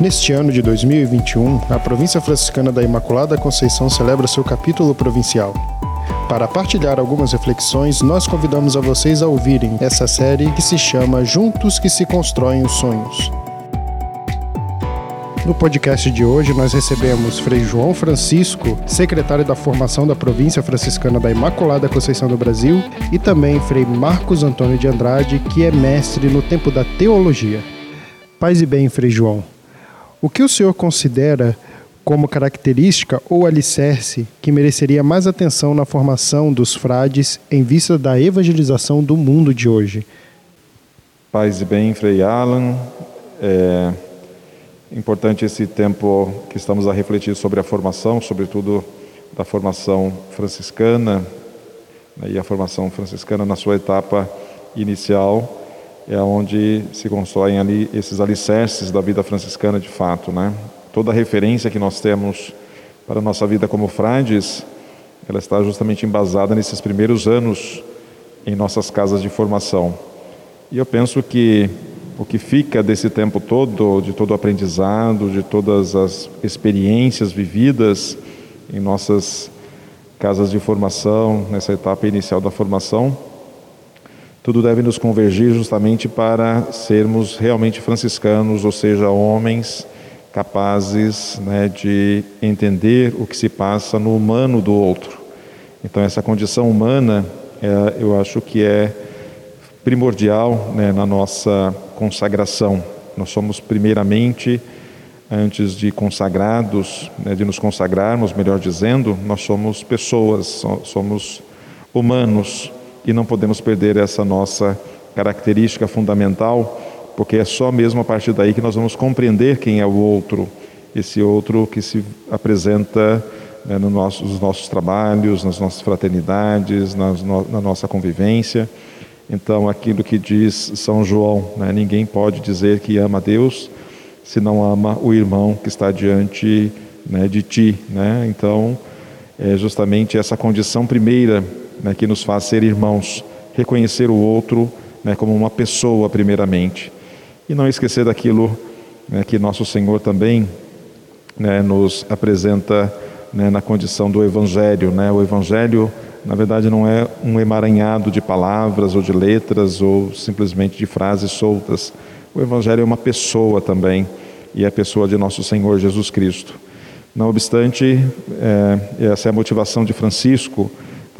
Neste ano de 2021, a província franciscana da Imaculada Conceição celebra seu capítulo provincial. Para partilhar algumas reflexões, nós convidamos a vocês a ouvirem essa série que se chama Juntos que se constroem os sonhos. No podcast de hoje, nós recebemos Frei João Francisco, secretário da formação da província franciscana da Imaculada Conceição do Brasil, e também Frei Marcos Antônio de Andrade, que é mestre no tempo da teologia. Paz e bem, Frei João. O que o senhor considera como característica ou alicerce que mereceria mais atenção na formação dos frades em vista da evangelização do mundo de hoje? Paz e bem, Frei Alan. É importante esse tempo que estamos a refletir sobre a formação, sobretudo da formação franciscana, né, e a formação franciscana na sua etapa inicial é onde se constroem ali esses alicerces da vida franciscana de fato, né? Toda referência que nós temos para a nossa vida como frades, ela está justamente embasada nesses primeiros anos em nossas casas de formação. E eu penso que o que fica desse tempo todo, de todo o aprendizado, de todas as experiências vividas em nossas casas de formação, nessa etapa inicial da formação, tudo deve nos convergir justamente para sermos realmente franciscanos, ou seja, homens capazes né, de entender o que se passa no humano do outro. Então, essa condição humana, é, eu acho que é primordial né, na nossa consagração. Nós somos, primeiramente, antes de consagrados, né, de nos consagrarmos, melhor dizendo, nós somos pessoas, somos humanos e não podemos perder essa nossa característica fundamental, porque é só mesmo a partir daí que nós vamos compreender quem é o outro, esse outro que se apresenta né, no nosso, nos nossos trabalhos, nas nossas fraternidades, nas, no, na nossa convivência. Então, aquilo que diz São João, né, ninguém pode dizer que ama a Deus se não ama o irmão que está diante né, de ti. Né? Então, é justamente essa condição primeira né, que nos faz ser irmãos, reconhecer o outro né, como uma pessoa, primeiramente, e não esquecer daquilo né, que nosso Senhor também né, nos apresenta né, na condição do Evangelho. Né? O Evangelho, na verdade, não é um emaranhado de palavras ou de letras ou simplesmente de frases soltas. O Evangelho é uma pessoa também, e é a pessoa de nosso Senhor Jesus Cristo. Não obstante, é, essa é a motivação de Francisco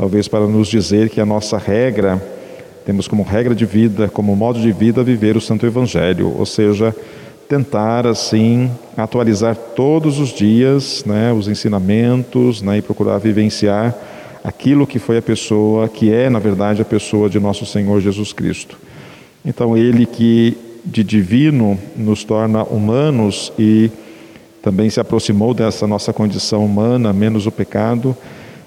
talvez para nos dizer que a nossa regra, temos como regra de vida, como modo de vida, viver o Santo Evangelho, ou seja, tentar assim atualizar todos os dias né, os ensinamentos né, e procurar vivenciar aquilo que foi a pessoa, que é na verdade a pessoa de nosso Senhor Jesus Cristo. Então, Ele que de divino nos torna humanos e também se aproximou dessa nossa condição humana, menos o pecado,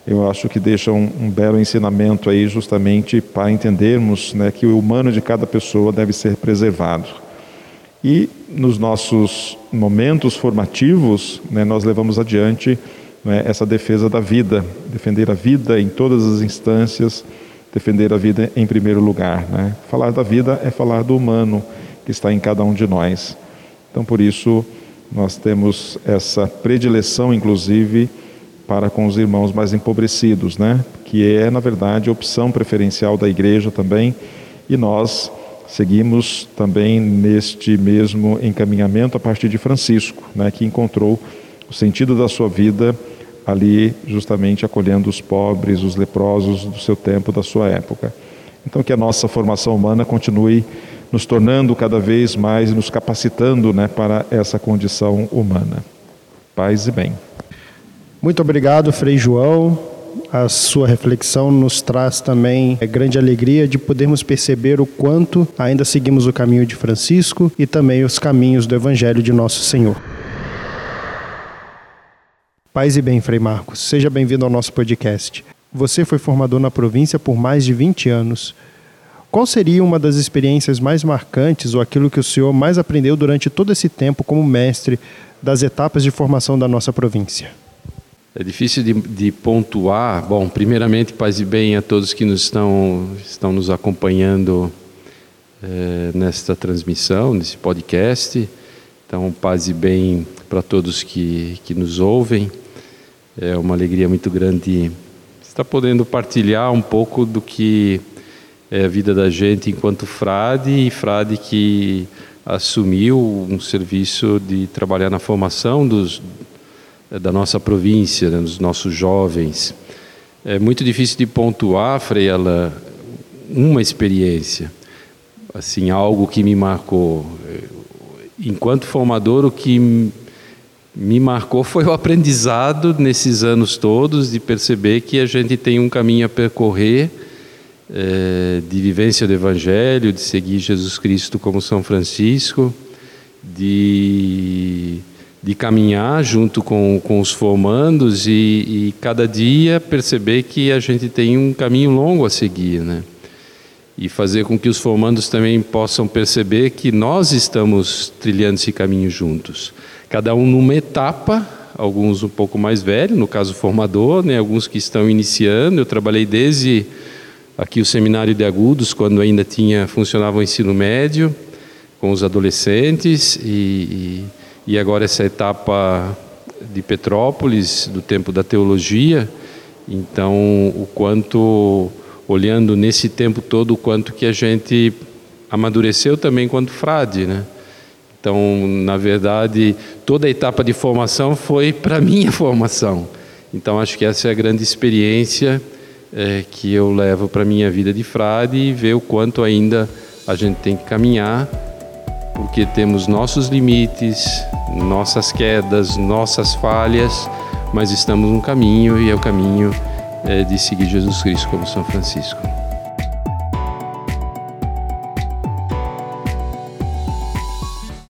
eu acho que deixa um, um, belo ensinamento aí justamente para entendermos né, que o humano de cada pessoa deve ser preservado. E nos nossos momentos formativos, né, nós levamos adiante né, essa defesa da vida, defender a vida em todas as instâncias, defender a vida em primeiro lugar. Né? Falar da vida é falar do humano que está em cada um de nós. Então, por isso, nós temos essa predileção, inclusive, para com os irmãos mais empobrecidos, né? que é, na verdade, a opção preferencial da igreja também, e nós seguimos também neste mesmo encaminhamento a partir de Francisco, né? que encontrou o sentido da sua vida ali, justamente acolhendo os pobres, os leprosos do seu tempo, da sua época. Então, que a nossa formação humana continue nos tornando cada vez mais, nos capacitando né, para essa condição humana. Paz e bem. Muito obrigado, Frei João. A sua reflexão nos traz também é, grande alegria de podermos perceber o quanto ainda seguimos o caminho de Francisco e também os caminhos do Evangelho de Nosso Senhor. Paz e bem, Frei Marcos. Seja bem-vindo ao nosso podcast. Você foi formador na província por mais de 20 anos. Qual seria uma das experiências mais marcantes ou aquilo que o senhor mais aprendeu durante todo esse tempo como mestre das etapas de formação da nossa província? É difícil de, de, pontuar. Bom, primeiramente, paz e bem a todos que nos estão, estão nos acompanhando é, nesta transmissão, nesse podcast. Então, paz e bem para todos que, que nos ouvem. É uma alegria muito grande estar podendo partilhar um pouco do que é a vida da gente enquanto frade e frade que assumiu um serviço de trabalhar na formação dos, da nossa província, né, dos nossos jovens. É muito difícil de pontuar, Frei uma experiência, assim, algo que me marcou. Enquanto formador, o que me marcou foi o aprendizado nesses anos todos de perceber que a gente tem um caminho a percorrer é, de vivência do Evangelho, de seguir Jesus Cristo como São Francisco, de, de caminhar junto com, com os formandos e, e cada dia perceber que a gente tem um caminho longo a seguir, né? e fazer com que os formandos também possam perceber que nós estamos trilhando esse caminho juntos. Cada um numa etapa, alguns um pouco mais velhos, no caso formador, né, alguns que estão iniciando. Eu trabalhei desde aqui o seminário de agudos, quando ainda tinha funcionava o ensino médio, com os adolescentes, e, e, e agora essa etapa de Petrópolis, do tempo da teologia. Então, o quanto olhando nesse tempo todo o quanto que a gente amadureceu também quanto frade, né? Então, na verdade, toda a etapa de formação foi para minha formação. Então, acho que essa é a grande experiência é, que eu levo para minha vida de frade e ver o quanto ainda a gente tem que caminhar, porque temos nossos limites, nossas quedas, nossas falhas, mas estamos no caminho e é o caminho é, de seguir Jesus Cristo como São Francisco.